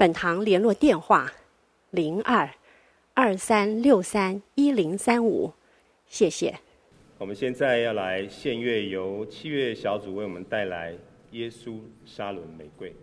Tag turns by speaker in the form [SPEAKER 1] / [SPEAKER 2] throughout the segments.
[SPEAKER 1] 本堂联络电话：零二二三六三一零三五，谢谢。
[SPEAKER 2] 我们现在要来献乐，由器乐小组为我们带来《耶稣沙伦玫瑰》。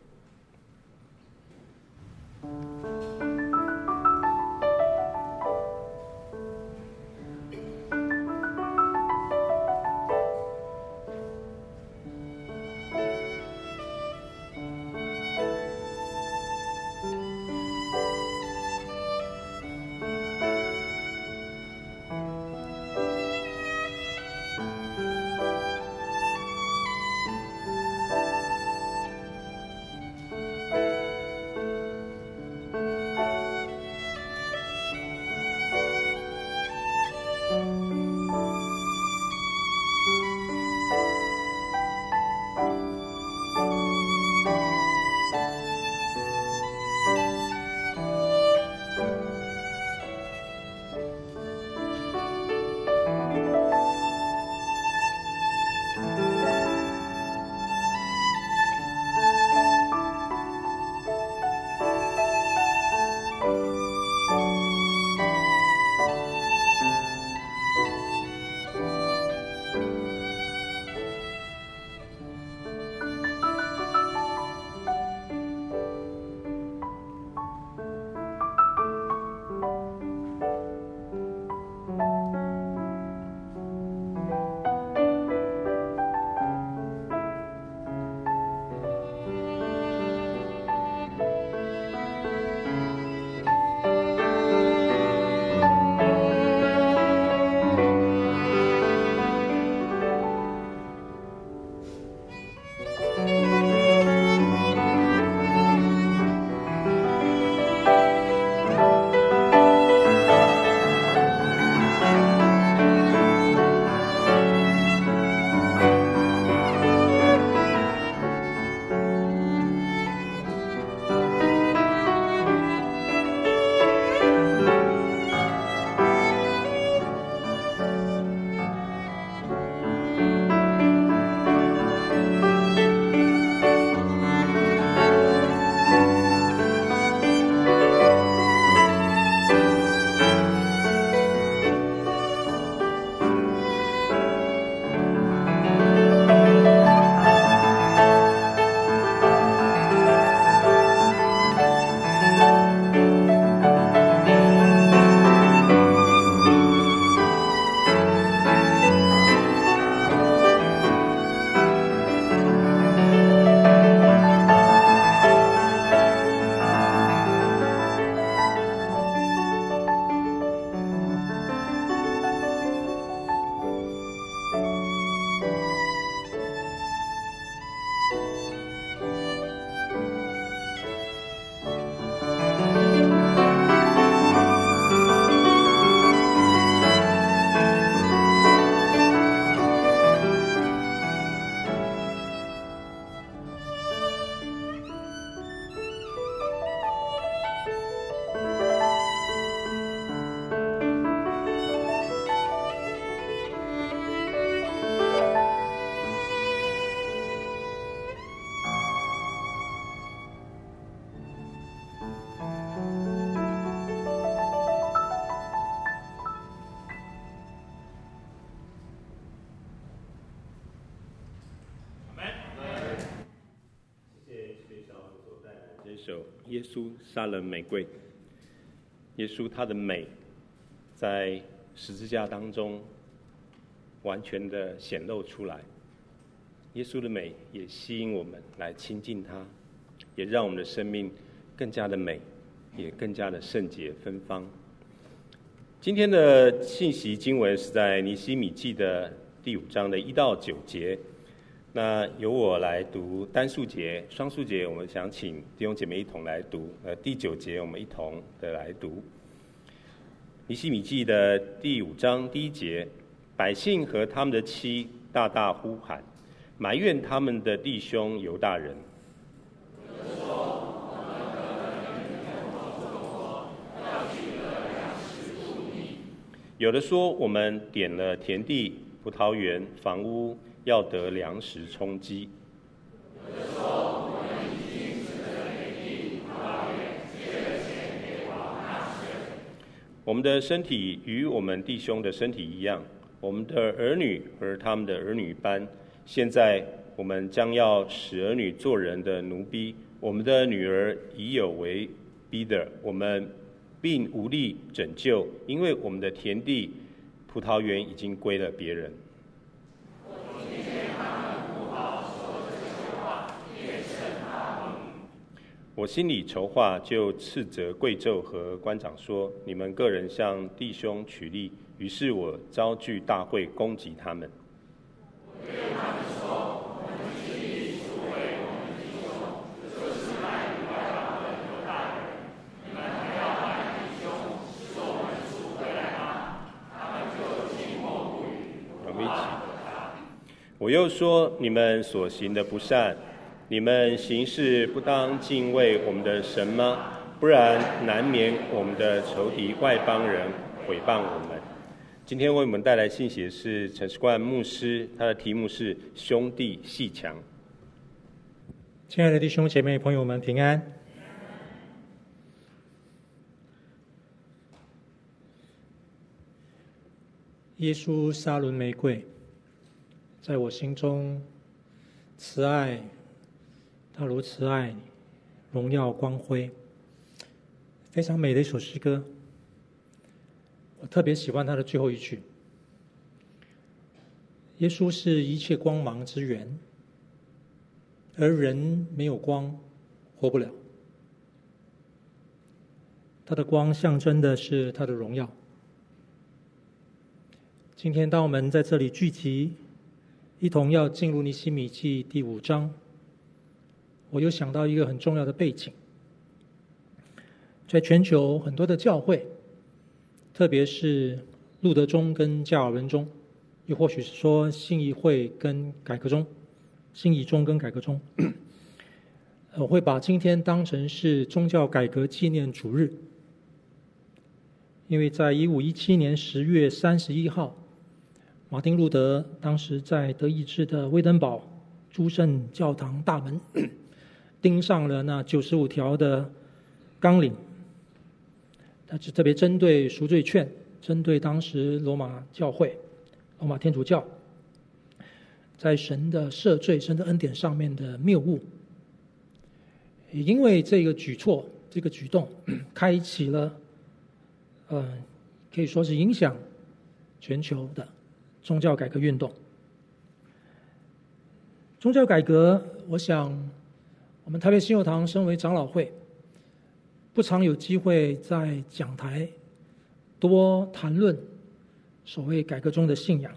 [SPEAKER 2] 耶稣沙伦玫瑰，耶稣他的美，在十字架当中完全的显露出来。耶稣的美也吸引我们来亲近他，也让我们的生命更加的美，也更加的圣洁芬芳。今天的信息经文是在尼希米记的第五章的一到九节。那由我来读单数节，双数节我们想请弟兄姐妹一同来读。呃，第九节我们一同的来读。尼西米记的第五章第一节，百姓和他们的妻大大呼喊，埋怨他们的弟兄犹大人。有的说，我们点了田地、葡萄园、房屋。要得粮食充饥。我们的身体与我们弟兄的身体一样，我们的儿女和他们的儿女般。现在我们将要使儿女做人的奴婢，我们的女儿已有为婢的，我们并无力拯救，因为我们的田地、葡萄园已经归了别人。我心里筹划，就斥责贵胄和官长说：“你们个人向弟兄取利。”于是我招聚大会，攻击他们。我又说：“你们所行的不善，你们行事不当敬畏我们的神吗？不然难免我们的仇敌外邦人毁谤我们。今天为我们带来信息的是陈世冠牧师，他的题目是“兄弟鬩墙”。
[SPEAKER 3] 亲爱的弟兄姐妹朋友们，平安。耶稣沙仑玫瑰，在我心中慈爱。他如此爱你，荣耀光辉，非常美的一首诗歌。我特别喜欢他的最后一句：“耶稣是一切光芒之源，而人没有光，活不了。他的光象征的是他的荣耀。”今天，当我们在这里聚集，一同要进入尼希米记第五章。我又想到一个很重要的背景，在全球很多的教会，特别是路德宗跟加尔文宗，又或许是说信义会跟改革宗、信义宗跟改革宗，我会把今天当成是宗教改革纪念主日，因为在一五一七年十月三十一号，马丁路德当时在德意志的威登堡诸圣教堂大门。钉上了那九十五条的纲领，他是特别针对赎罪券，针对当时罗马教会、罗马天主教在神的赦罪、神的恩典上面的谬误。也因为这个举措、这个举动，开启了，呃，可以说是影响全球的宗教改革运动。宗教改革，我想。我们台北信友堂身为长老会，不常有机会在讲台多谈论所谓改革中的信仰。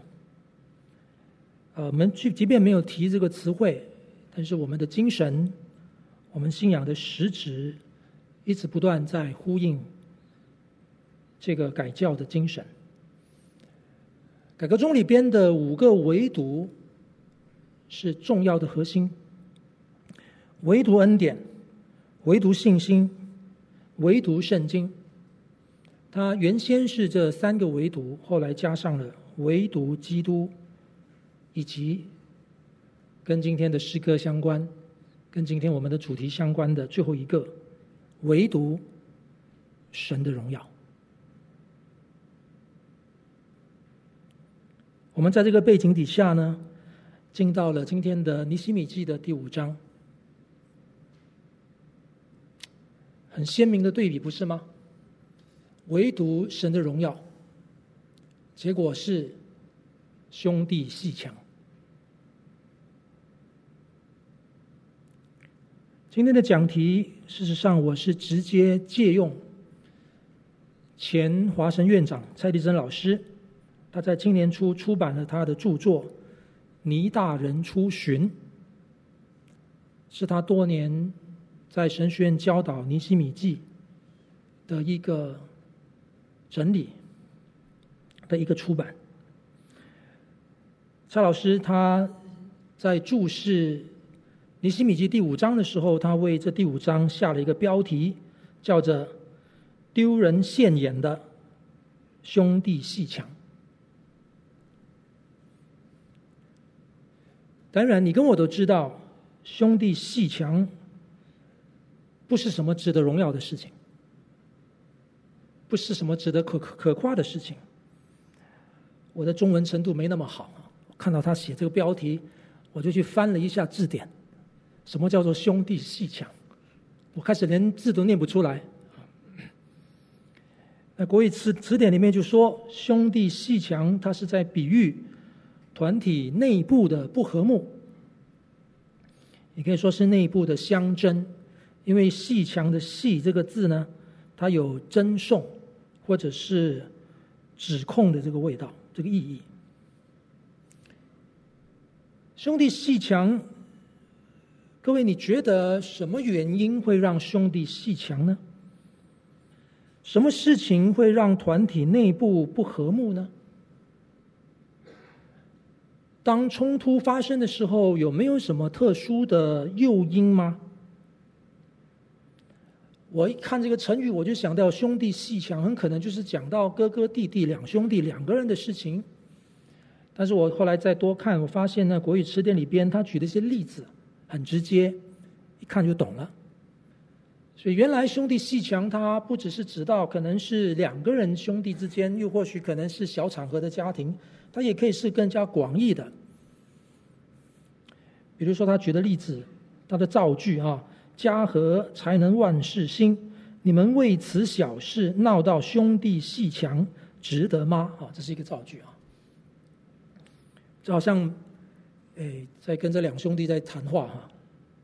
[SPEAKER 3] 呃，我们即即便没有提这个词汇，但是我们的精神，我们信仰的实质，一直不断在呼应这个改教的精神。改革中里边的五个唯独是重要的核心。唯独恩典，唯独信心，唯独圣经。它原先是这三个唯独，后来加上了唯独基督，以及跟今天的诗歌相关、跟今天我们的主题相关的最后一个，唯独神的荣耀。我们在这个背景底下呢，进到了今天的尼希米记的第五章。很鲜明的对比，不是吗？唯独神的荣耀，结果是兄弟鬩墙。今天的讲题，事实上我是直接借用前华神院长蔡立珍老师，他在今年初出版了他的著作《倪大人出巡，是他多年在神学院教导尼西米记的一个整理的一个出版。蔡老师他在注释尼西米记第五章的时候，他为这第五章下了一个标题，叫做“丢人现眼的兄弟鬩墙”。当然，你跟我都知道，兄弟鬩墙不是什么值得荣耀的事情，不是什么值得可可可夸的事情。我的中文程度没那么好，看到他写这个标题，我就去翻了一下字典，什么叫做兄弟鬩墙？我开始连字都念不出来。那国语词词典里面就说，兄弟鬩墙，它是在比喻。团体内部的不和睦，也可以说是内部的相争，因为“细墙”的“细”这个字呢，它有争讼或者是指控的这个味道，这个意义。兄弟细墙，各位，你觉得什么原因会让兄弟细墙呢？什么事情会让团体内部不和睦呢？当冲突发生的时候，有没有什么特殊的诱因吗？我一看这个成语，我就想到“兄弟鬩墙”，很可能就是讲到哥哥弟弟两兄弟两个人的事情。但是我后来再多看，我发现呢，国语词典里边他举的一些例子很直接，一看就懂了。所以原来“兄弟鬩墙”它不只是指到可能是两个人兄弟之间，又或许可能是小场合的家庭。它也可以是更加广义的，比如说他举的例子，他的造句啊，“家和才能万事兴”，你们为此小事闹到兄弟鬩墙，值得吗？啊，这是一个造句啊，就好像，哎，在跟这两兄弟在谈话哈，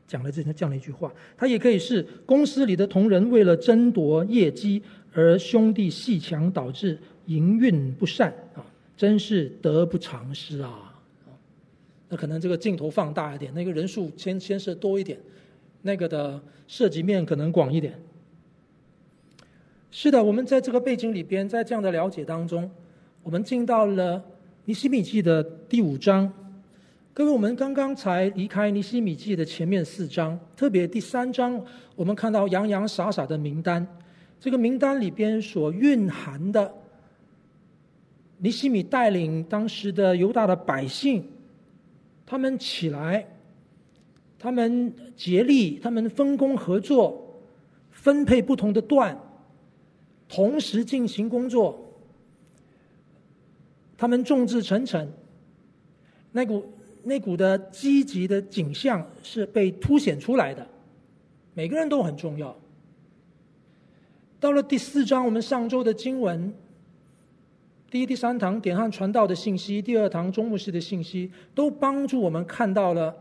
[SPEAKER 3] 讲了这这样的一句话。他也可以是公司里的同仁为了争夺业绩而兄弟鬩墙，导致营运不善啊。真是得不偿失啊！那可能这个镜头放大一点，那个人数牵牵涉多一点，那个的涉及面可能广一点。是的，我们在这个背景里边，在这样的了解当中，我们进到了尼希米记的第五章。各位，我们刚刚才离开尼希米记的前面四章，特别第三章，我们看到洋洋洒洒的名单，这个名单里边所蕴含的。尼希米带领当时的犹大的百姓，他们起来，他们竭力，他们分工合作，分配不同的段，同时进行工作。他们众志成城，那股那股的积极的景象是被凸显出来的，每个人都很重要。到了第四章，我们上周的经文。第一、第三堂点汉传道的信息，第二堂中牧师的信息，都帮助我们看到了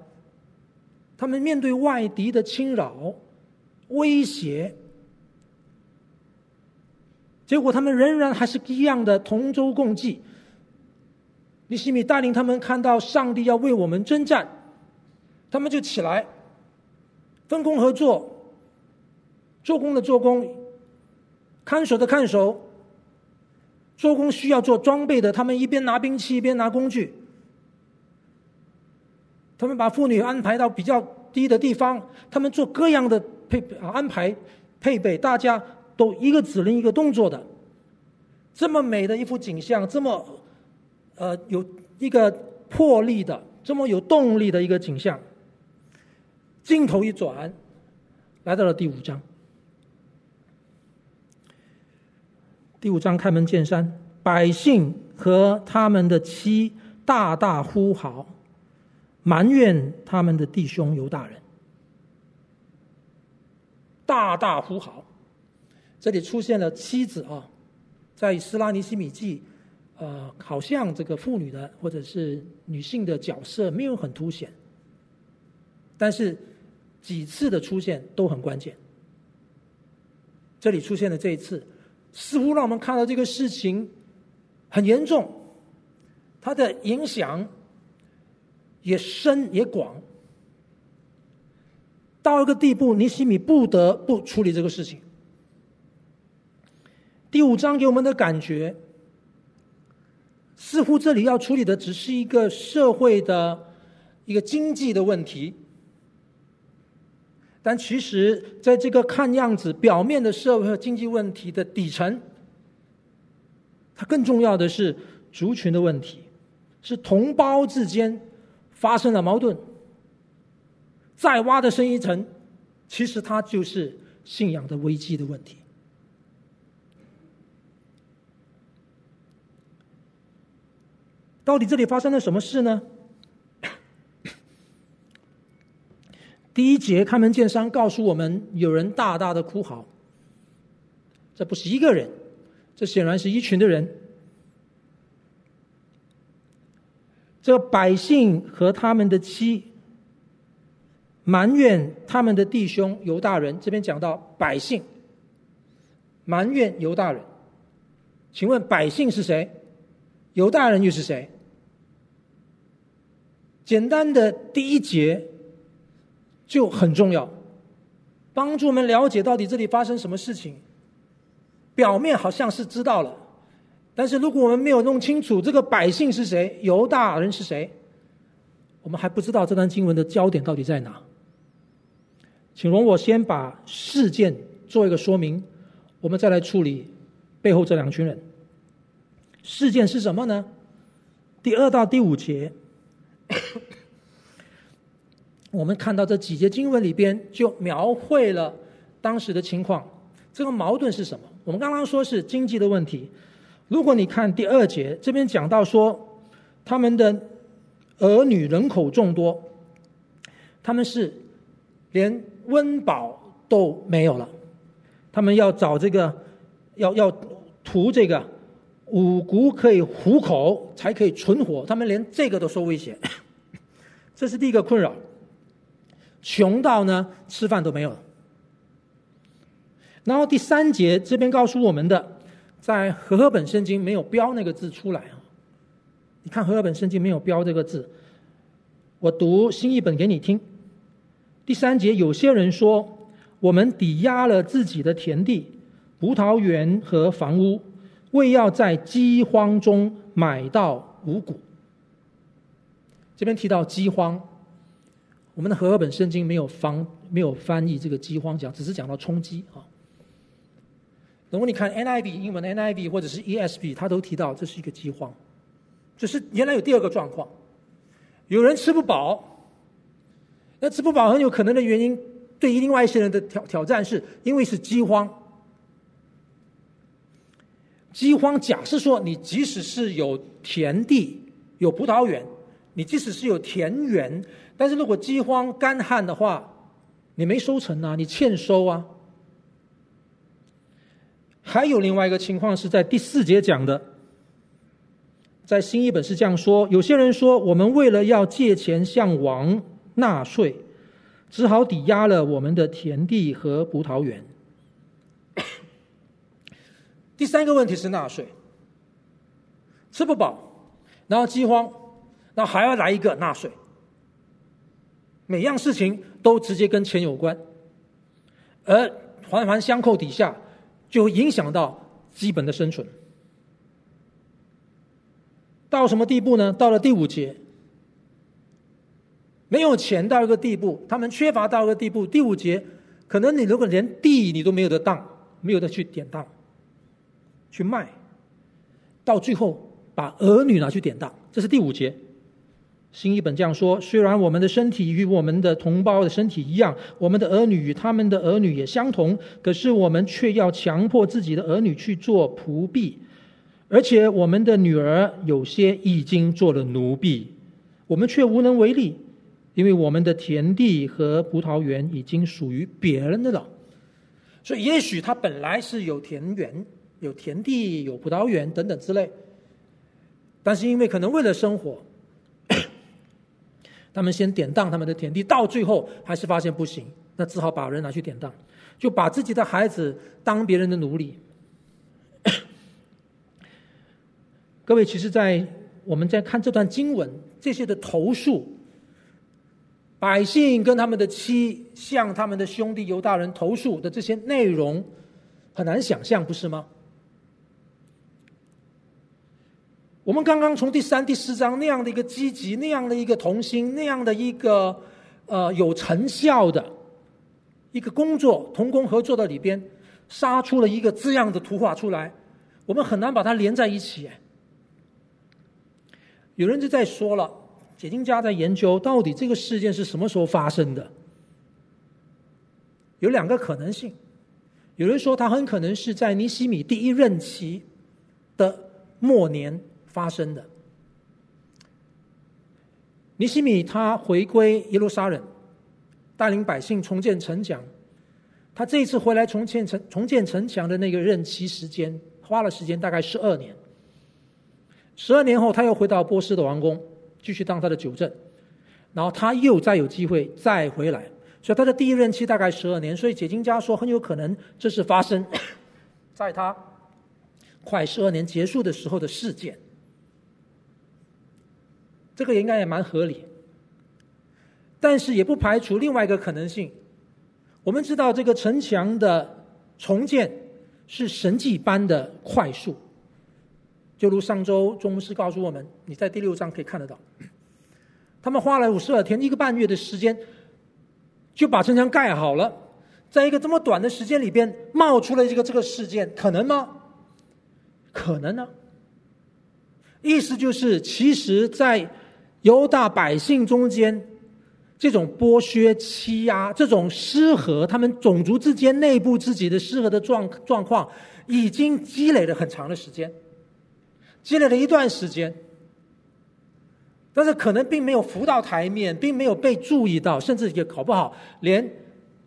[SPEAKER 3] 他们面对外敌的侵扰、威胁，结果他们仍然还是一样的同舟共济。尼希米带领他们看到上帝要为我们征战，他们就起来，分工合作，做工的做工，看守的看守。做工需要做装备的，他们一边拿兵器一边拿工具。他们把妇女安排到比较低的地方，他们做各样的配安排配备，大家都一个指令一个动作的。这么美的一幅景象，这么呃有一个魄力的，这么有动力的一个景象。镜头一转，来到了第五章。第五章开门见山，百姓和他们的妻大大呼号，埋怨他们的弟兄犹大人。大大呼号，这里出现了妻子啊，在《斯拉尼西米记》呃，好像这个妇女的或者是女性的角色没有很凸显，但是几次的出现都很关键。这里出现了这一次。似乎让我们看到这个事情很严重，它的影响也深也广。到一个地步，尼希米不得不处理这个事情。第五章给我们的感觉，似乎这里要处理的只是一个社会的一个经济的问题，但其实在这个看样子表面的社会和经济问题的底层，它更重要的是族群的问题，是同胞之间发生了矛盾。再挖的深一层，其实它就是信仰的危机的问题。到底这里发生了什么事呢？第一节开门见山告诉我们，有人大大的哭嚎。这不是一个人，这显然是一群的人。这百姓和他们的妻。埋怨他们的弟兄犹大人，这边讲到百姓埋怨犹大人，请问百姓是谁？犹大人又是谁？简单的第一节就很重要，帮助我们了解到底这里发生什么事情。表面好像是知道了，但是如果我们没有弄清楚这个百姓是谁，犹大人是谁，我们还不知道这段经文的焦点到底在哪。请容我先把事件做一个说明，我们再来处理背后这两群人。事件是什么呢？第二到第五节，我们看到这几节经文里边就描绘了当时的情况。这个矛盾是什么？我们刚刚说是经济的问题。如果你看第二节，这边讲到说，他们的儿女人口众多，他们是连。温饱都没有了，他们要找这个，要要图这个五谷可以糊口，才可以存活。他们连这个都受威胁，这是第一个困扰。穷到呢，吃饭都没有了。然后第三节这边告诉我们的，在和合本圣经没有标那个字出来啊。你看和合本圣经没有标这个字，我读新译本给你听。第三节，有些人说，我们抵押了自己的田地、葡萄园和房屋，为要在饥荒中买到五谷。这边提到饥荒，我们的和合本圣经没有翻没有翻译这个饥荒讲，只是讲到充饥啊。如果你看 NIV 英文的 NIV 或者是 ESV，它都提到这是一个饥荒，只是原来有第二个状况，有人吃不饱。那吃不饱很有可能的原因，对于另外一些人的挑挑战，是因为是饥荒。饥荒，假设说你即使是有田地、有葡萄园，你即使是有田园，但是如果饥荒干旱的话，你没收成啊，你欠收啊。还有另外一个情况是在第四节讲的，在新一本是这样说：有些人说，我们为了要借钱向王。纳税，只好抵押了我们的田地和葡萄园。第三个问题是纳税，吃不饱，然后饥荒，然后还要来一个纳税，每样事情都直接跟钱有关，而环环相扣底下，就影响到基本的生存。到什么地步呢？到了第五节。没有钱到一个地步，他们缺乏到一个地步。第五节，可能你如果连地你都没有得当，没有得去典当，去卖，到最后把儿女拿去典当，这是第五节。新一本这样说：虽然我们的身体与我们的同胞的身体一样，我们的儿女与他们的儿女也相同，可是我们却要强迫自己的儿女去做仆婢，而且我们的女儿有些已经做了奴婢，我们却无能为力。因为我们的田地和葡萄园已经属于别人的了，所以也许他本来是有田园、有田地、有葡萄园等等之类，但是因为可能为了生活，他们先典当他们的田地，到最后还是发现不行，那只好把人拿去典当，就把自己的孩子当别人的奴隶。各位，其实，在我们在看这段经文，这些的投诉。百姓跟他们的妻向他们的兄弟犹大人投诉的这些内容，很难想象，不是吗？我们刚刚从第三、第四章那样的一个积极、那样的一个同心、那样的一个呃有成效的一个工作、同工合作的里边，杀出了一个这样的图画出来，我们很难把它连在一起。有人就在说了。解经家在研究到底这个事件是什么时候发生的？有两个可能性。有人说他很可能是在尼希米第一任期的末年发生的。尼西米他回归耶路撒冷，带领百姓重建城墙。他这一次回来重建城重建城墙的那个任期时间，花了时间大概十二年。十二年后，他又回到波斯的王宫。继续当他的酒政，然后他又再有机会再回来，所以他的第一任期大概十二年，所以解经家说很有可能这是发生在他快十二年结束的时候的事件，这个应该也蛮合理，但是也不排除另外一个可能性。我们知道这个城墙的重建是神迹般的快速。就如上周钟牧师告诉我们，你在第六章可以看得到，他们花了五十二天，一个半月的时间，就把城墙盖好了。在一个这么短的时间里边，冒出了这个这个事件，可能吗？可能呢。意思就是，其实，在犹大百姓中间，这种剥削、欺压、这种失和，他们种族之间内部自己的失和的状状况，已经积累了很长的时间。积累了一段时间，但是可能并没有浮到台面，并没有被注意到，甚至也搞不好，连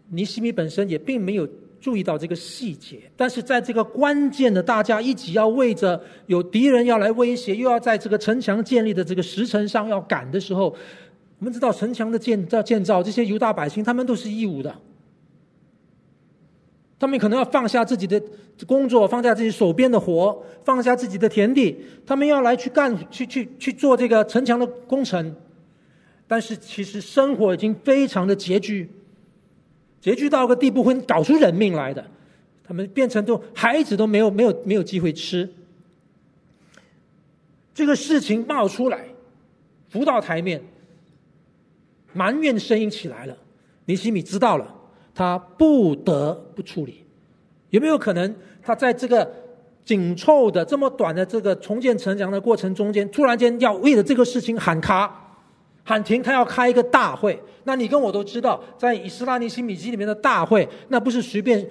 [SPEAKER 3] 尼西米本身也并没有注意到这个细节。但是在这个关键的，大家一起要为着有敌人要来威胁，又要在这个城墙建立的这个时辰上要赶的时候，我们知道城墙的建造建造，这些犹大百姓他们都是义务的。他们可能要放下自己的工作，放下自己手边的活，放下自己的田地，他们要来去干，去去去做这个城墙的工程。但是其实生活已经非常的拮据，拮据到一个地步会搞出人命来的。他们变成都孩子都没有没有没有机会吃。这个事情冒出来，浮到台面，埋怨声音起来了。尼希米知道了。他不得不处理，有没有可能他在这个紧凑的这么短的这个重建城墙的过程中间，突然间要为了这个事情喊卡、喊停，他要开一个大会？那你跟我都知道，在以斯拉尼希米基里面的大会，那不是随便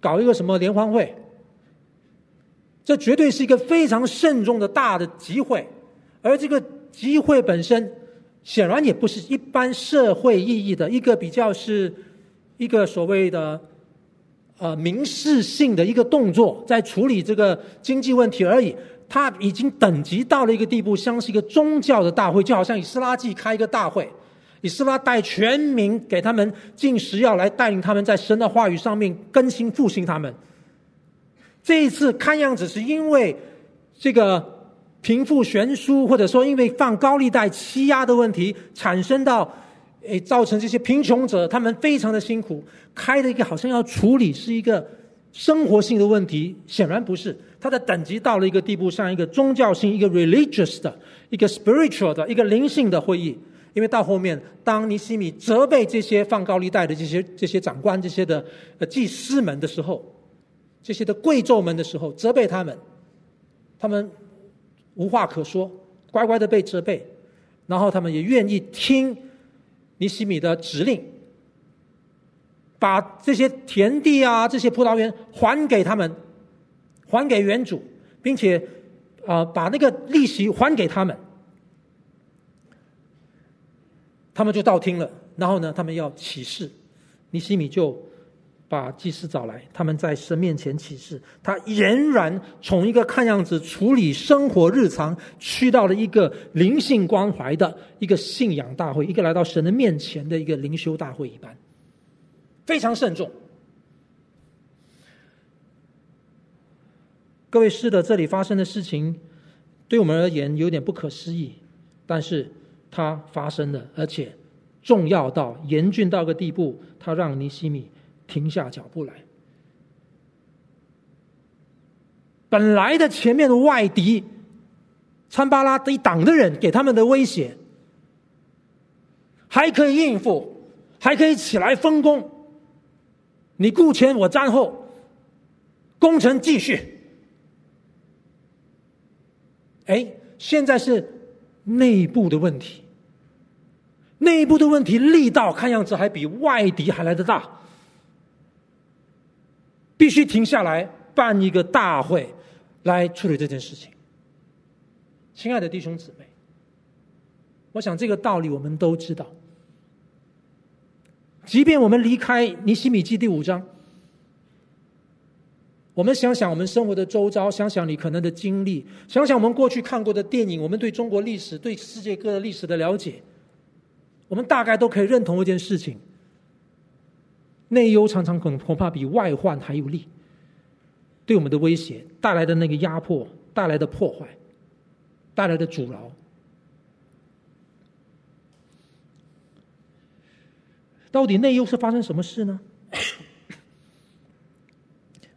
[SPEAKER 3] 搞一个什么联欢会，这绝对是一个非常慎重的大的集会，而这个集会本身显然也不是一般社会意义的一个比较是。一个所谓的呃民事性的一个动作，在处理这个经济问题而已。他已经等级到了一个地步，像是一个宗教的大会，就好像以斯拉季开一个大会，以斯拉带全民给他们进食药，来带领他们在神的话语上面更新复兴他们。这一次看样子是因为这个贫富悬殊，或者说因为放高利贷欺压的问题产生到。诶，造成这些贫穷者，他们非常的辛苦。开了一个好像要处理是一个生活性的问题，显然不是。它的等级到了一个地步，像一个宗教性、一个 religious 的、一个 spiritual 的、一个灵性的会议。因为到后面，当尼西米责备这些放高利贷的这些这些长官、这些的祭司们的时候，这些的贵胄们的时候，责备他们，他们无话可说，乖乖的被责备，然后他们也愿意听。尼西米的指令，把这些田地啊、这些葡萄园还给他们，还给原主，并且啊、把那个利息还给他们，他们就道听了。然后呢，他们要起誓，尼西米就。把祭司找来，他们在神面前起誓，他仍然从一个看样子处理生活日常，去到了一个灵性关怀的一个信仰大会，一个来到神的面前的一个灵修大会一般，非常慎重。各位，是的，这里发生的事情，对我们而言有点不可思议，但是它发生了，而且重要到严峻到个地步，他让尼西米停下脚步来。本来的前面的外敌，参巴拉一党的人给他们的威胁，还可以应付，还可以起来分工。你顾前，我站后，工程继续。哎，现在是内部的问题，内部的问题力道看样子还比外敌还来得大，必须停下来办一个大会。来处理这件事情，亲爱的弟兄姊妹，我想这个道理我们都知道。即便我们离开尼希米记第五章，我们想想我们生活的周遭，想想你可能的经历，想想我们过去看过的电影，我们对中国历史、对世界各个历史的了解，我们大概都可以认同一件事情：内忧常常恐恐怕比外患还有利。对我们的威胁带来的那个压迫，带来的破坏，带来的阻挠，到底内忧是发生什么事呢？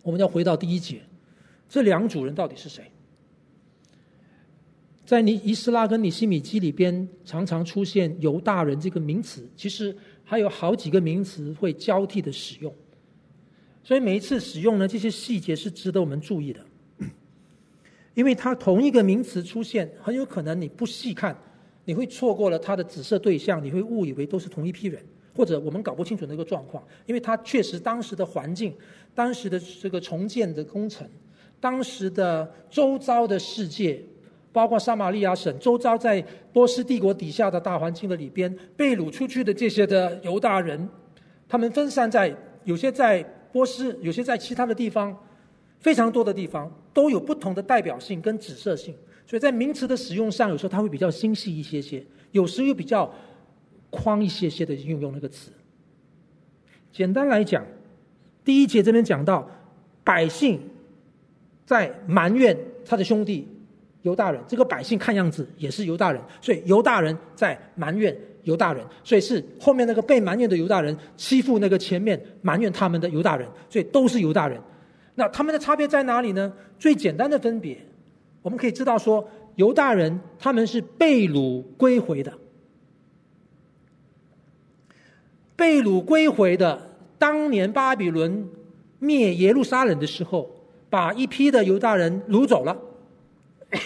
[SPEAKER 3] 我们要回到第一节，这两组人到底是谁？在尼伊斯拉跟尼西米基里边，常常出现犹大人这个名词，其实还有好几个名词会交替的使用。所以每一次使用呢，这些细节是值得我们注意的，因为它同一个名词出现，很有可能你不细看，你会错过了它的指涉对象，你会误以为都是同一批人，或者我们搞不清楚那个状况，因为它确实当时的环境、当时的这个重建的工程、当时的周遭的世界，包括撒玛利亚省周遭在波斯帝国底下的大环境的里边，被掳出去的这些的犹大人，他们分散在有些在。波斯有些在其他的地方，非常多的地方都有不同的代表性跟指涉性，所以在名词的使用上，有时候它会比较精细一些些，有时又比较宽一些些的运用那个词。简单来讲，第一节这边讲到百姓在埋怨他的兄弟犹大人，这个百姓看样子也是犹大人，所以犹大人在埋怨。犹大人，所以是后面那个被埋怨的犹大人欺负那个前面埋怨他们的犹大人，所以都是犹大人。那他们的差别在哪里呢？最简单的分别，我们可以知道说，犹大人他们是被掳归回的，被掳归回的。当年巴比伦灭耶路撒冷的时候，把一批的犹大人掳走了。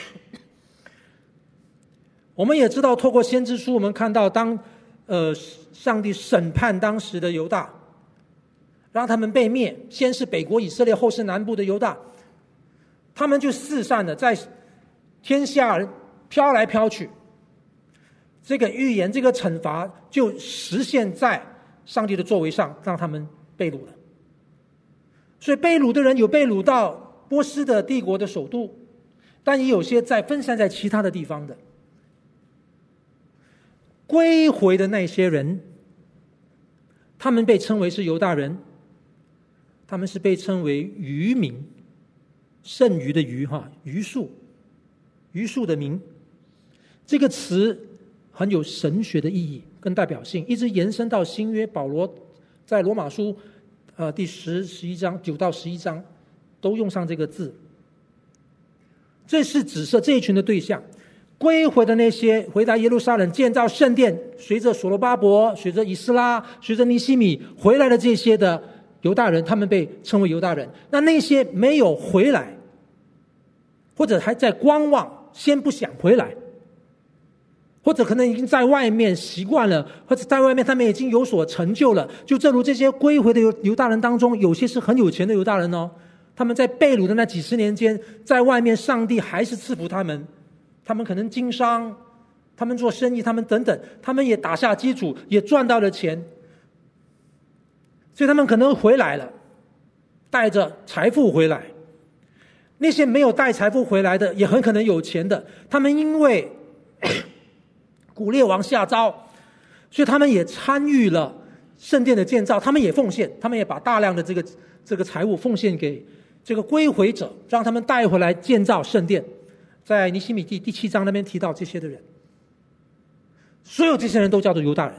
[SPEAKER 3] 我们也知道，透过先知书，我们看到当，呃，上帝审判当时的犹大，让他们被灭。先是北国以色列，后是南部的犹大，他们就四散的在天下飘来飘去。这个预言，这个惩罚就实现在上帝的作为上，让他们被掳了。所以被掳的人有被掳到波斯的帝国的首都，但也有些在分散在其他的地方的。归回的那些人，他们被称为是犹大人，他们是被称为余民，剩余的余哈，余数，余数的民，这个词很有神学的意义跟代表性，一直延伸到新约，保罗在罗马书，呃，第十十一章九到十一章，都用上这个字，这是指涉这一群的对象。归回的那些回到耶路撒冷建造圣殿，随着所罗巴伯、随着以斯拉、随着尼西米回来的这些的犹大人，他们被称为犹大人。那那些没有回来，或者还在观望，先不想回来，或者可能已经在外面习惯了，或者在外面他们已经有所成就了。就正如这些归回的犹犹大人当中，有些是很有钱的犹大人哦，他们在被掳的那几十年间，在外面上帝还是赐福他们。他们可能经商，他们做生意，他们等等，他们也打下基础，也赚到了钱，所以他们可能回来了，带着财富回来。那些没有带财富回来的，也很可能有钱的。他们因为古列王下诏，所以他们也参与了圣殿的建造，他们也奉献，他们也把大量的这个这个财物奉献给这个归回者，让他们带回来建造圣殿。在尼希米记第七章那边提到这些的人，所有这些人都叫做犹大人，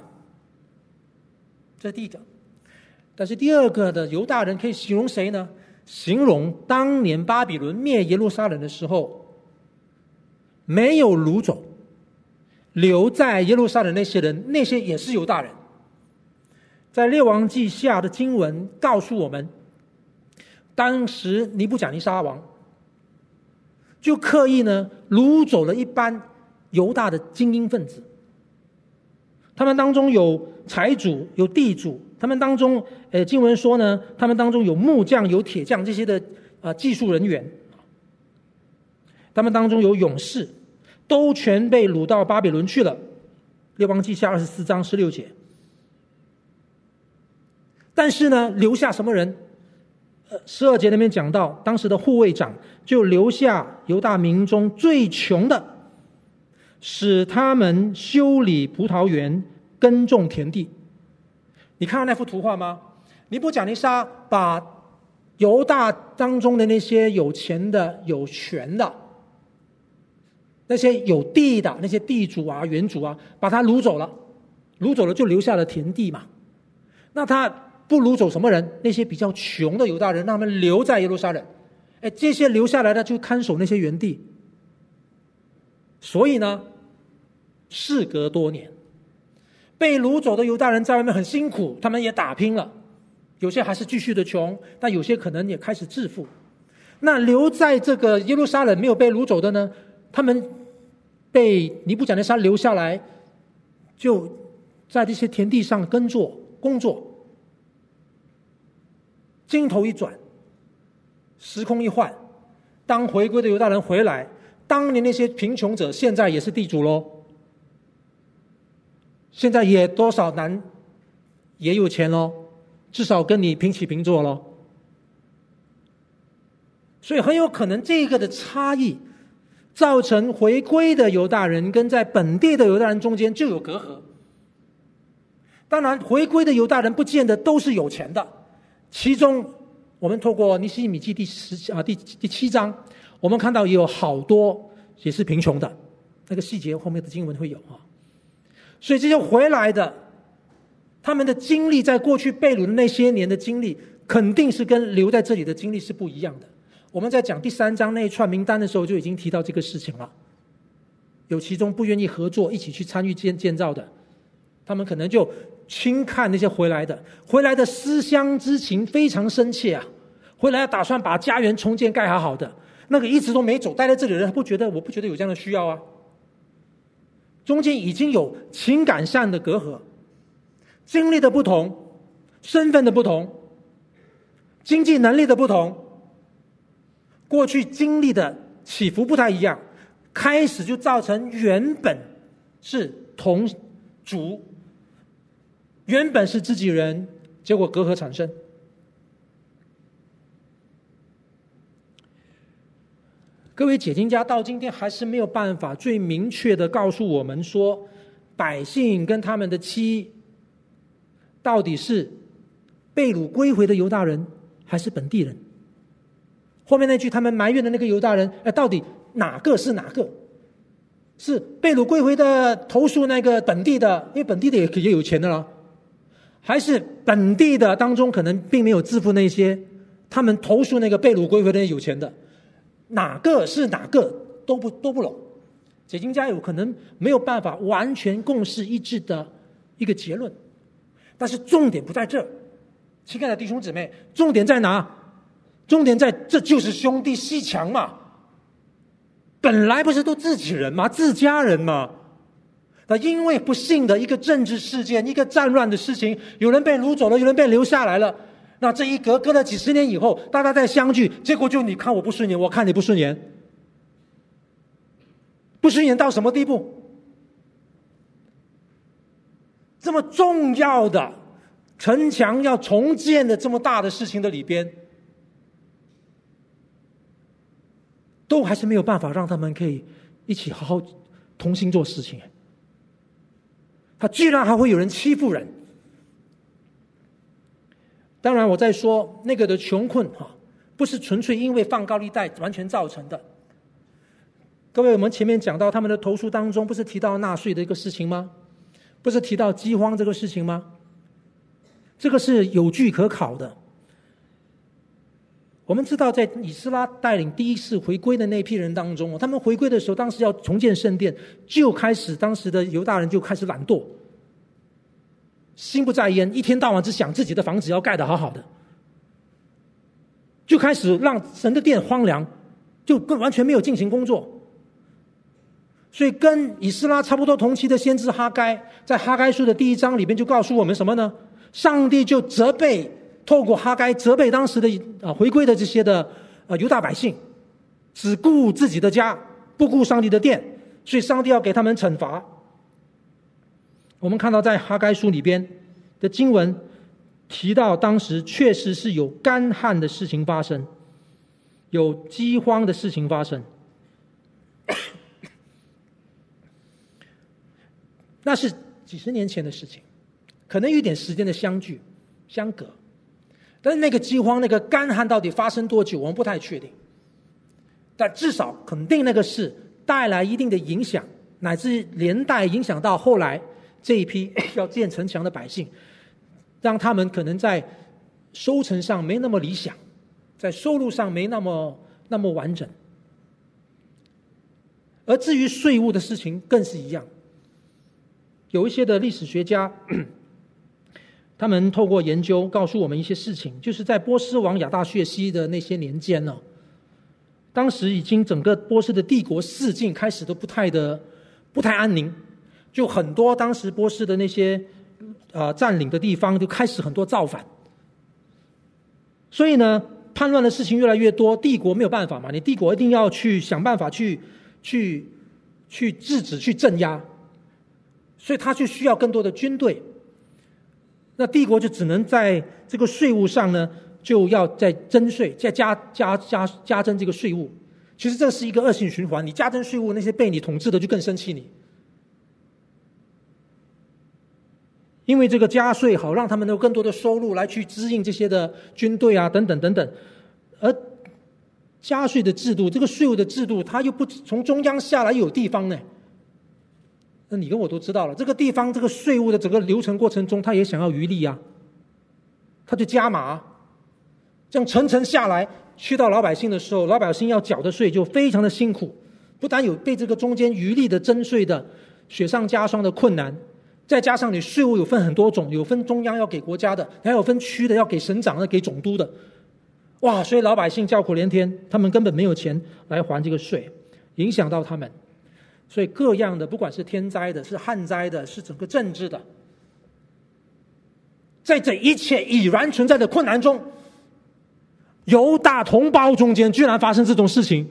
[SPEAKER 3] 这是第一个。但是第二个的犹大人可以形容谁呢？形容当年巴比伦灭耶路撒冷的时候，没有掳走，留在耶路撒冷那些人，那些也是犹大人。在列王记下的经文告诉我们，当时尼布甲尼撒王就刻意呢掳走了一班犹大的精英分子，他们当中有财主，有地主。他们当中，呃，经文说呢，他们当中有木匠、有铁匠这些的、呃、技术人员，他们当中有勇士，都全被掳到巴比伦去了。列王记下二十四章十六节。但是呢，留下什么人？呃，十二节那边讲到，当时的护卫长就留下犹大民中最穷的，使他们修理葡萄园、耕种田地。你看到那幅图画吗？尼布甲尼撒把犹大当中的那些有钱的、有权的、那些有地的、那些地主啊、原主啊，把他掳走了，掳走了就留下了田地嘛。那他不掳走什么人？那些比较穷的犹大人，让他们留在耶路撒冷。哎，这些留下来的就看守那些原地。所以呢，事隔多年。被掳走的犹大人在外面很辛苦，他们也打拼了，有些还是继续的穷，但有些可能也开始致富。那留在这个耶路撒冷没有被掳走的呢？他们被尼布甲尼撒留下来，就在这些田地上耕作工作。镜头一转，时空一换，当回归的犹大人回来，当年那些贫穷者现在也是地主喽。现在也多少难也有钱喽，至少跟你平起平坐喽。所以很有可能这个的差异，造成回归的犹大人跟在本地的犹大人中间就有隔阂。当然，回归的犹大人不见得都是有钱的，其中我们透过尼希米记第十啊第第七章，我们看到也有好多也是贫穷的，那个细节后面的经文会有啊。所以这些回来的，他们的经历，在过去被掳的那些年的经历，肯定是跟留在这里的经历是不一样的。我们在讲第三章那一串名单的时候，就已经提到这个事情了。有其中不愿意合作、一起去参与建建造的，他们可能就轻看那些回来的，回来的思乡之情非常深切啊！回来打算把家园重建盖好好的，那个一直都没走，待在这里的人他不觉得，我不觉得有这样的需要啊。中间已经有情感上的隔阂，经历的不同，身份的不同，经济能力的不同，过去经历的起伏不太一样，开始就造成原本是同族，原本是自己人，结果隔阂产生。各位解经家到今天还是没有办法最明确的告诉我们说，百姓跟他们的妻到底是被掳归回的犹大人还是本地人？后面那句他们埋怨的那个犹大人，哎，到底哪个是哪个？是被掳归回的投诉那个本地的，因为本地的也也有钱的了，还是本地的当中可能并没有自负那些，他们投诉那个被掳归回的有钱的？哪个是哪个都不都不拢，解经家有可能没有办法完全共识一致的一个结论，但是重点不在这儿，亲爱的弟兄姊妹，重点在哪？重点在这就是兄弟鬩墙嘛，本来不是都自己人吗？自家人吗？那因为不幸的一个政治事件，一个战乱的事情，有人被掳走了，有人被留下来了。那这一隔隔了几十年以后，大家再相聚，结果就你看我不顺眼，我看你不顺眼，不顺眼到什么地步？这么重要的城墙要重建的这么大的事情的里边，都还是没有办法让他们可以一起好好同心做事情。他居然还会有人欺负人。当然，我在说那个的穷困哈，不是纯粹因为放高利贷完全造成的。各位，我们前面讲到他们的投诉当中，不是提到纳税的一个事情吗？不是提到饥荒这个事情吗？这个是有据可考的。我们知道，在以斯拉带领第一次回归的那批人当中，他们回归的时候，当时要重建圣殿，就开始当时的犹大人就开始懒惰，心不在焉，一天到晚只想自己的房子要盖得好好的，就开始让神的殿荒凉，就更完全没有进行工作。所以，跟以斯拉差不多同期的先知哈该，在哈该书的第一章里边就告诉我们什么呢？上帝就责备。透过哈该责备当时的啊回归的这些的啊犹大百姓，只顾自己的家，不顾上帝的殿，所以上帝要给他们惩罚。我们看到在哈该书里边的经文提到，当时确实是有干旱的事情发生，有饥荒的事情发生，那是几十年前的事情，可能有点时间的相距相隔。但是那个饥荒、那个干旱到底发生多久，我们不太确定。但至少肯定那个事带来一定的影响，乃至连带影响到后来这一批 要建城墙的百姓，让他们可能在收成上没那么理想，在收入上没那么那么完整。而至于税务的事情，更是一样。有一些的历史学家。他们透过研究告诉我们一些事情，就是在波斯王亚达薛西的那些年间呢，当时已经整个波斯的帝国四境开始都不太的不太安宁，就很多当时波斯的那些呃占领的地方就开始很多造反，所以呢，叛乱的事情越来越多，帝国没有办法嘛，你帝国一定要去想办法去去去制止、去镇压，所以他就需要更多的军队。那帝国就只能在这个税务上呢，就要再征税，再加加加加征这个税务。其实这是一个恶性循环，你加征税务，那些被你统治的就更生气你，因为这个加税好让他们有更多的收入来去支应这些的军队啊，等等等等。而加税的制度，这个税务的制度，它又不从中央下来，有地方呢。那你跟我都知道了，这个地方这个税务的整个流程过程中，他也想要余利啊，他就加码，这样层层下来，去到老百姓的时候，老百姓要缴的税就非常的辛苦，不但有被这个中间余利的征税的雪上加霜的困难，再加上你税务有分很多种，有分中央要给国家的，还有分区的要给省长的、给总督的，哇，所以老百姓叫苦连天，他们根本没有钱来还这个税，影响到他们。所以各样的，不管是天灾的，是旱灾的，是整个政治的，在这一切已然存在的困难中，犹大同胞中间居然发生这种事情，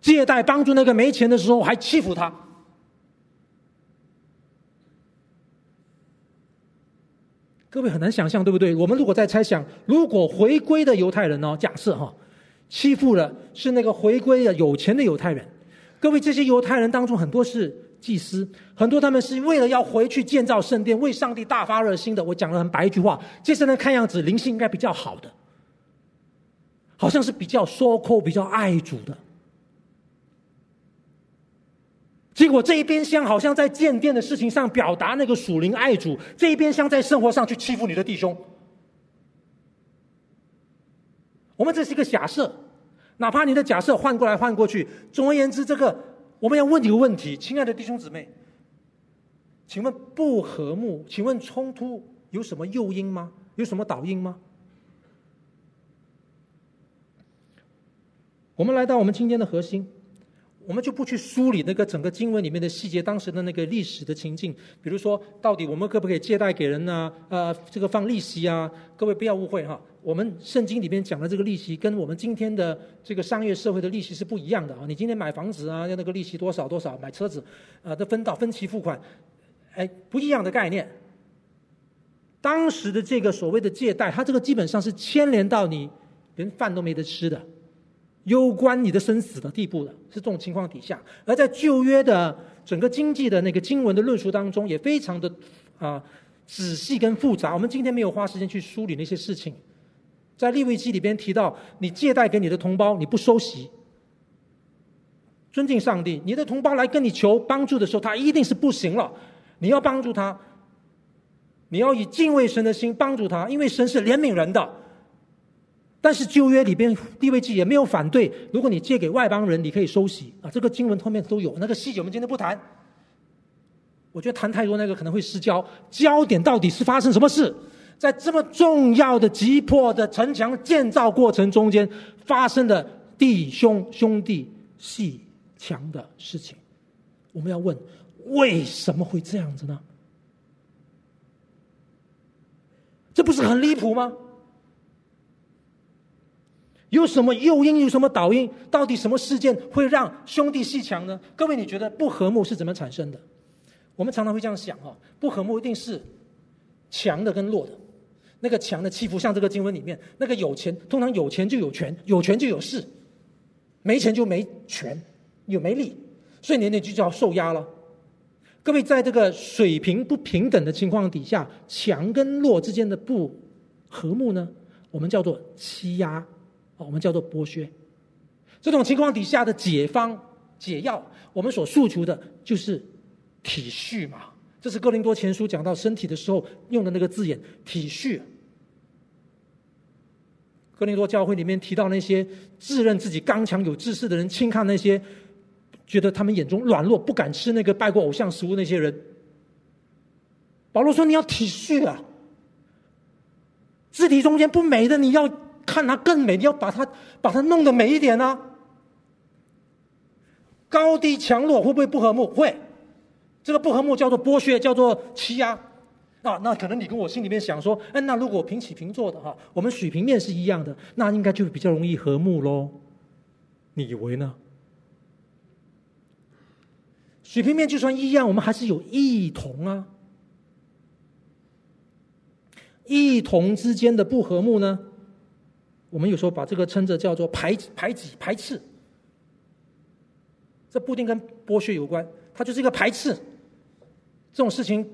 [SPEAKER 3] 借贷帮助那个没钱的时候还欺负他，各位很难想象，对不对？我们如果在猜想，如果回归的犹太人呢，假设哈，欺负了是那个回归的有钱的犹太人。各位，这些犹太人当中很多是祭司，很多他们是为了要回去建造圣殿，为上帝大发热心的。我讲了很白一句话，这些人看样子灵性应该比较好的，好像是比较收扣、比较爱主的。结果这一边厢好像在建殿的事情上表达那个属灵爱主，这一边厢在生活上去欺负你的弟兄。我们这是一个假设。哪怕你的假设换过来换过去，总而言之，这个我们要问你个问题，亲爱的弟兄姊妹，请问不和睦，请问冲突有什么诱因吗？有什么导因吗？我们来到我们今天的核心。我们就不去梳理那个整个经文里面的细节，当时的那个历史的情境，比如说，到底我们可不可以借贷给人呢？呃，这个放利息啊？各位不要误会哈，我们圣经里面讲的这个利息，跟我们今天的这个商业社会的利息是不一样的啊。你今天买房子啊，要那个利息多少多少？买车子，啊，都分到分期付款，哎，不一样的概念。当时的这个所谓的借贷，它这个基本上是牵连到你连饭都没得吃的。攸关你的生死的地步的，是这种情况底下。而在旧约的整个经济的那个经文的论述当中，也非常的啊仔细跟复杂。我们今天没有花时间去梳理那些事情。在利未记里边提到，你借贷给你的同胞，你不收息，尊敬上帝。你的同胞来跟你求帮助的时候，他一定是不行了，你要帮助他，你要以敬畏神的心帮助他，因为神是怜悯人的。但是旧约里边利未记也没有反对，如果你借给外邦人，你可以收息啊。这个经文后面都有，那个细节我们今天不谈。我觉得谈太多那个可能会失焦，焦点到底是发生什么事？在这么重要的急迫的城墙建造过程中间发生的弟兄兄弟鬩墙的事情，我们要问：为什么会这样子呢？这不是很离谱吗？有什么诱因？有什么导因？到底什么事件会让兄弟鬩墙呢？各位，你觉得不和睦是怎么产生的？我们常常会这样想哈，不和睦一定是强的跟弱的。那个强的欺负，像这个经文里面，那个有钱，通常有钱就有权，有权就有势，没钱就没权，有没力，所以年年就叫受压了。各位，在这个水平不平等的情况底下，强跟弱之间的不和睦呢，我们叫做欺压，我们叫做剥削。这种情况底下的解方解药，我们所诉求的就是体恤嘛。这是哥林多前书讲到身体的时候用的那个字眼“体恤”。哥林多教会里面提到那些自认自己刚强有志士的人，轻看那些觉得他们眼中软弱、不敢吃那个拜过偶像食物那些人。保罗说：“你要体恤啊，肢体中间不美的，你要看它更美，你要把它把它弄得美一点啊。高低强弱会不会不和睦？会。”这个不和睦叫做剥削，叫做欺压，啊，那可能你跟我心里面想说，哎，那如果平起平坐的哈，我们水平面是一样的，那应该就比较容易和睦喽？你以为呢？水平面就算一样，我们还是有异同啊。异同之间的不和睦呢，我们有时候把这个称着叫做排排挤、排斥，这不一定跟剥削有关，它就是一个排斥。这种事情，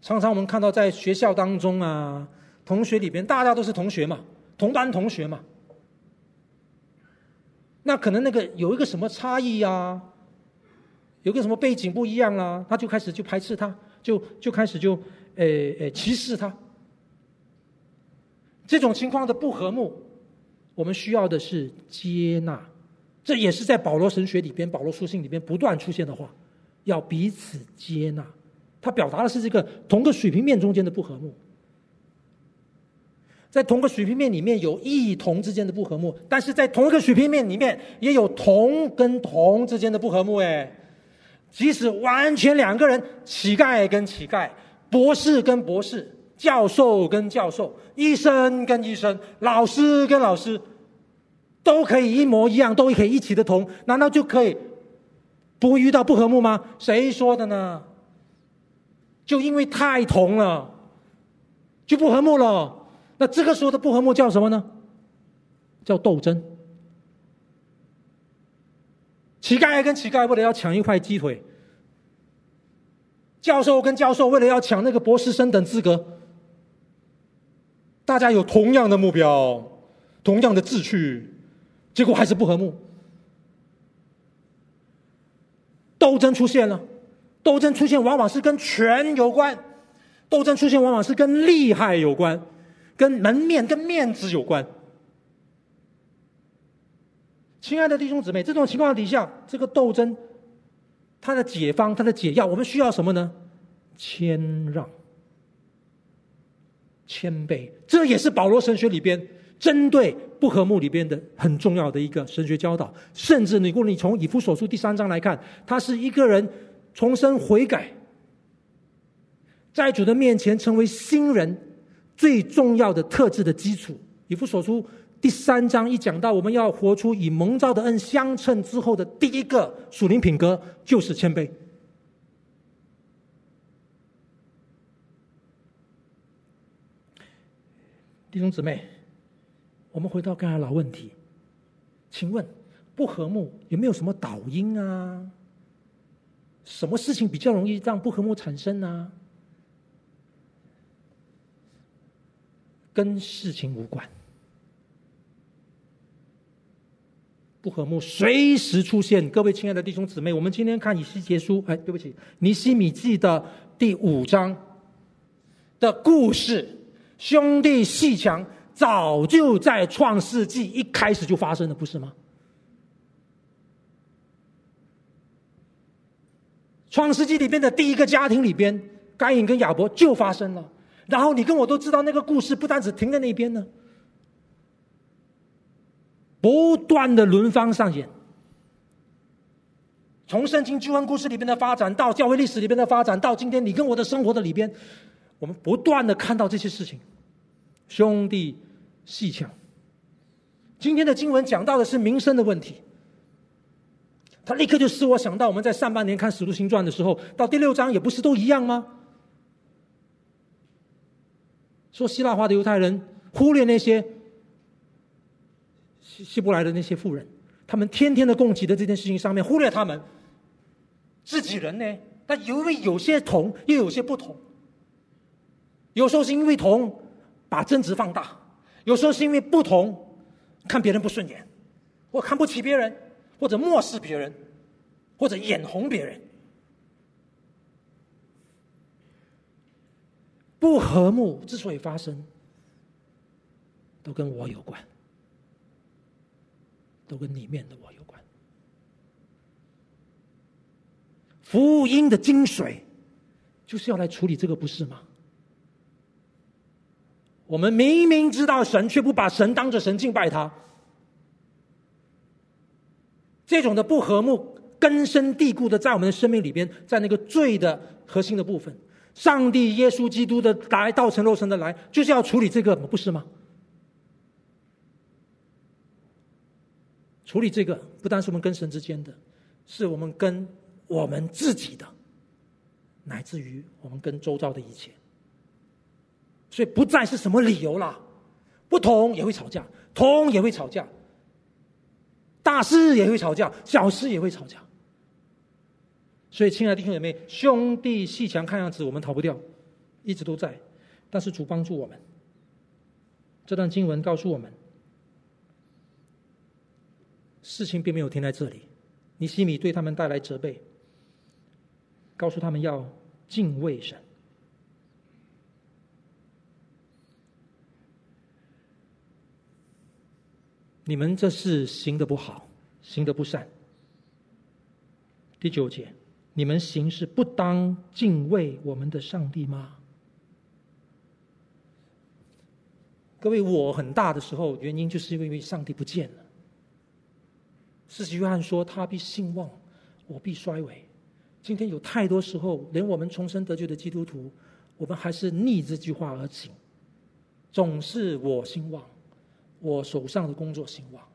[SPEAKER 3] 常常我们看到在学校当中啊，同学里边，大家都是同学嘛，同班同学嘛。那可能那个有一个什么差异啊，有个什么背景不一样啊，他就开始就排斥他，就就开始就诶诶歧视他。这种情况的不和睦，我们需要的是接纳，这也是在保罗神学里边、保罗书信里边不断出现的话，要彼此接纳。他表达的是这个同个水平面中间的不和睦，在同个水平面里面有异同之间的不和睦，但是在同一个水平面里面也有同跟同之间的不和睦。哎，即使完全两个人，乞丐跟乞丐，博士跟博士，教授跟教授，医生跟医生，老师跟老师，都可以一模一样，都可以一起的同，难道就可以不会遇到不和睦吗？谁说的呢？就因为太同了，就不和睦了。那这个时候的不和睦叫什么呢？叫斗争。乞丐跟乞丐为了要抢一块鸡腿，教授跟教授为了要抢那个博士生等资格，大家有同样的目标，同样的志趣，结果还是不和睦，斗争出现了。斗争出现往往是跟权有关，斗争出现往往是跟利害有关，跟门面、跟面子有关。亲爱的弟兄姊妹，这种情况底下，这个斗争，它的解方、它的解药，我们需要什么呢？谦让、谦卑，这也是保罗神学里边针对不和睦里边的很重要的一个神学教导。甚至你，如果你从以弗所书第三章来看，他是一个人。重生悔改，在主的面前成为新人，最重要的特质的基础。以弗所书第三章一讲到，我们要活出以蒙召的恩相称之后的第一个属灵品格，就是谦卑。弟兄姊妹，我们回到刚才老问题，请问不和睦有没有什么导因啊？什么事情比较容易让不和睦产生呢？跟事情无关，不和睦随时出现。各位亲爱的弟兄姊妹，我们今天看以西结书，哎，对不起，尼西米记的第五章，的故事，兄弟鬩墙，早就在创世纪一开始就发生了，不是吗？创世纪里边的第一个家庭里边，该隐跟亚伯就发生了。然后你跟我都知道，那个故事不单只停在那边呢，不断的轮番上演。从圣经救恩故事里边的发展，到教会历史里边的发展，到今天你跟我的生活的里边，我们不断的看到这些事情。兄弟鬩墙，今天的经文讲到的是民生的问题。他立刻就使我想到，我们在上半年看《使徒行传》的时候，到第六章也不是都一样吗？说希腊化的犹太人忽略那些希希伯来的那些富人，他们天天的供给的这件事情上面忽略他们。自己人呢？但因为有些同，又有些不同。有时候是因为同，把争执放大；有时候是因为不同，看别人不顺眼，或看不起别人，或者漠视别人，或者眼红别人。不和睦之所以发生，都跟我有关，都跟里面的我有关。福音的精髓，就是要来处理这个，不是吗？我们明明知道神，却不把神当着神敬拜他，这种的不和睦根深蒂固的在我们的生命里边，在那个罪的核心的部分，上帝耶稣基督的来道成肉身的来，就是要处理这个，不是吗？处理这个，不单是我们跟神之间的，是我们跟。我们自己的，乃至于我们跟周遭的一切，所以不再是什么理由了。不同也会吵架，同也会吵架，大事也会吵架，小事也会吵架。所以，亲爱的弟兄姐妹，兄弟鬩墙，看样子我们逃不掉，一直都在。但是主帮助我们，这段经文告诉我们，事情并没有停在这里。尼希米对他们带来责备。告诉他们要敬畏神。你们这是行的不好，行的不善。第九节，你们行是不当敬畏我们的上帝吗？各位，我很大的时候，原因就是因为上帝不见了。施洗约翰说：“他必兴旺，我必衰微。”今天有太多时候，连我们重生得救的基督徒，我们还是逆这句话而行，总是我兴旺，我手上的工作兴旺，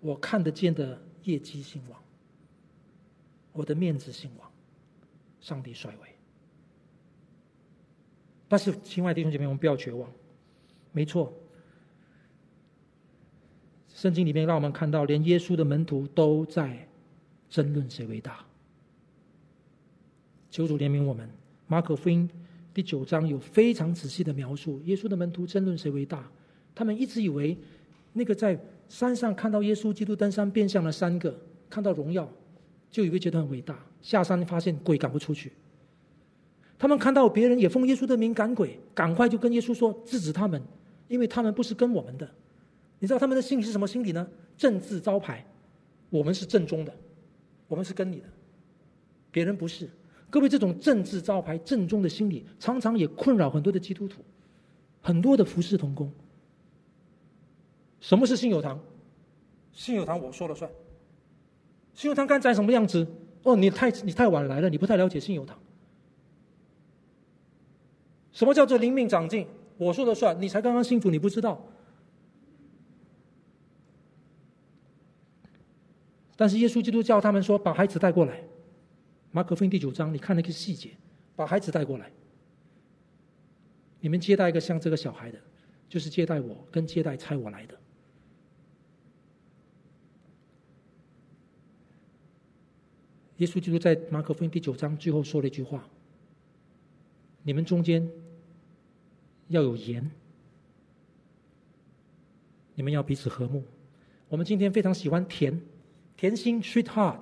[SPEAKER 3] 我看得见的业绩兴旺，我的面子兴旺，上帝衰微。但是，亲爱的弟兄姐妹，我们不要绝望。没错，圣经里面让我们看到，连耶稣的门徒都在。争论谁为大？求主怜悯我们。马可福音第九章有非常仔细的描述，耶稣的门徒争论谁为大。他们一直以为那个在山上看到耶稣基督登山变相了三个，看到荣耀，就以为觉得很伟大。下山发现鬼赶不出去。他们看到别人也奉耶稣的名赶鬼，赶快就跟耶稣说制止他们，因为他们不是跟我们的。你知道他们的心理是什么心理呢？政治招牌，我们是正宗的。我们是跟你的，别人不是。各位，这种政治招牌、正宗的心理，常常也困扰很多的基督徒，很多的服事同工。什么是信友堂？信友堂我说了算。信友堂该长什么样子？哦，你太你太晚来了，你不太了解信友堂。什么叫做灵命长进？我说了算，你才刚刚信主，你不知道。但是耶稣基督叫他们说：“把孩子带过来。”马可福音第九章，你看那个细节，把孩子带过来。你们接待一个像这个小孩的，就是接待我，跟接待差我来的。耶稣基督在马可福音第九章最后说了一句话：“你们中间要有盐，你们要彼此和睦。”我们今天非常喜欢甜。甜心 （sweet heart），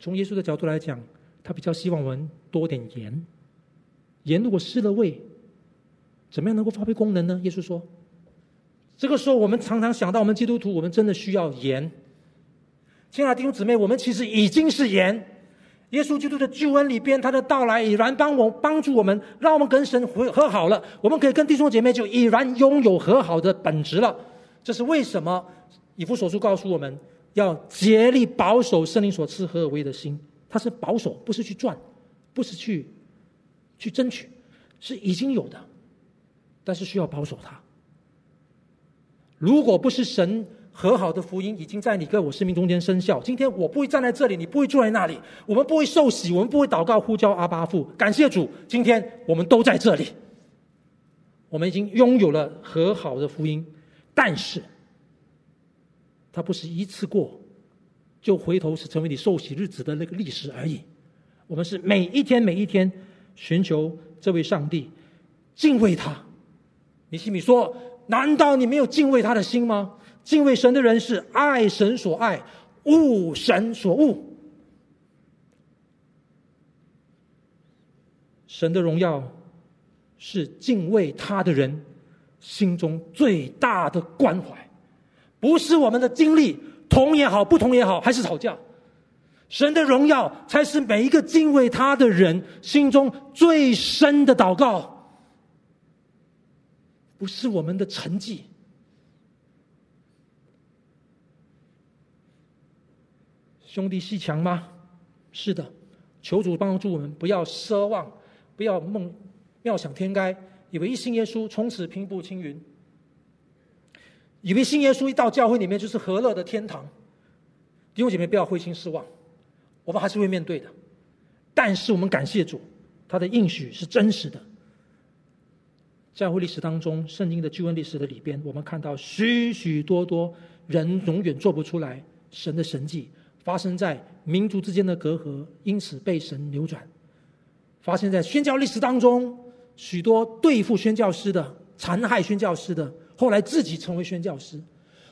[SPEAKER 3] 从耶稣的角度来讲，他比较希望我们多点盐，盐如果失了味，怎么样能够发挥功能呢？耶稣说，这个时候我们常常想到，我们基督徒，我们真的需要盐。亲爱的弟兄姊妹，我们其实已经是盐。耶稣基督的救恩里边，他的到来已然帮我帮助我们，让我们跟神和和好了。我们可以跟弟兄姐妹就已然拥有和好的本质了。这是为什么？以弗所书告诉我们要竭力保守圣灵所赐合而为的心。他是保守，不是去赚，不是去去争取，是已经有的，但是需要保守它。如果不是神。和好的福音已经在你跟我生命中间生效。今天我不会站在这里，你不会坐在那里，我们不会受洗，我们不会祷告呼叫阿爸父。感谢主，今天我们都在这里，我们已经拥有了和好的福音。但是，它不是一次过就回头是成为你受洗日子的那个历史而已。我们是每一天每一天寻求这位上帝，敬畏他。尼希米说：“难道你没有敬畏他的心吗？”敬畏神的人是爱神所爱，恶神所恶。神的荣耀是敬畏他的人心中最大的关怀，不是我们的经历同也好，不同也好，还是吵架。神的荣耀才是每一个敬畏他的人心中最深的祷告，不是我们的成绩。兄弟鬩墙吗？是的，求主帮助我们，不要奢望，不要梦妙想天开，以为一信耶稣从此平步青云，以为信耶稣一到教会里面就是和乐的天堂。弟兄姐妹，不要灰心失望，我们还是会面对的。但是我们感谢主，他的应许是真实的。教会历史当中，圣经的救恩历史的里边，我们看到许许多多人永远做不出来神的神迹。发生在民族之间的隔阂，因此被神扭转；发生在宣教历史当中，许多对付宣教师的、残害宣教师的，后来自己成为宣教师；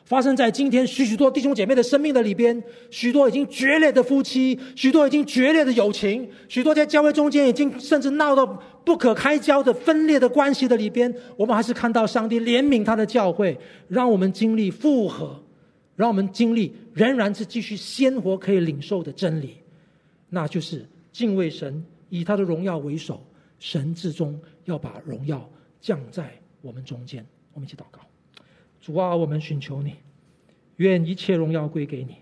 [SPEAKER 3] 发生在今天许许多弟兄姐妹的生命的里边，许多已经决裂的夫妻，许多已经决裂的友情，许多在教会中间已经甚至闹到不可开交的分裂的关系的里边，我们还是看到上帝怜悯他的教会，让我们经历复合。让我们经历仍然是继续鲜活可以领受的真理，那就是敬畏神，以他的荣耀为首，神至终要把荣耀降在我们中间。我们一起祷告：主啊，我们寻求你，愿一切荣耀归给你，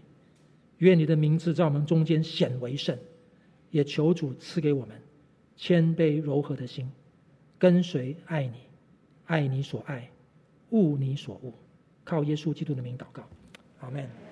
[SPEAKER 3] 愿你的名字在我们中间显为圣，也求主赐给我们谦卑柔和的心，跟随爱你，爱你所爱，悟你所悟，靠耶稣基督的名祷告。阿门。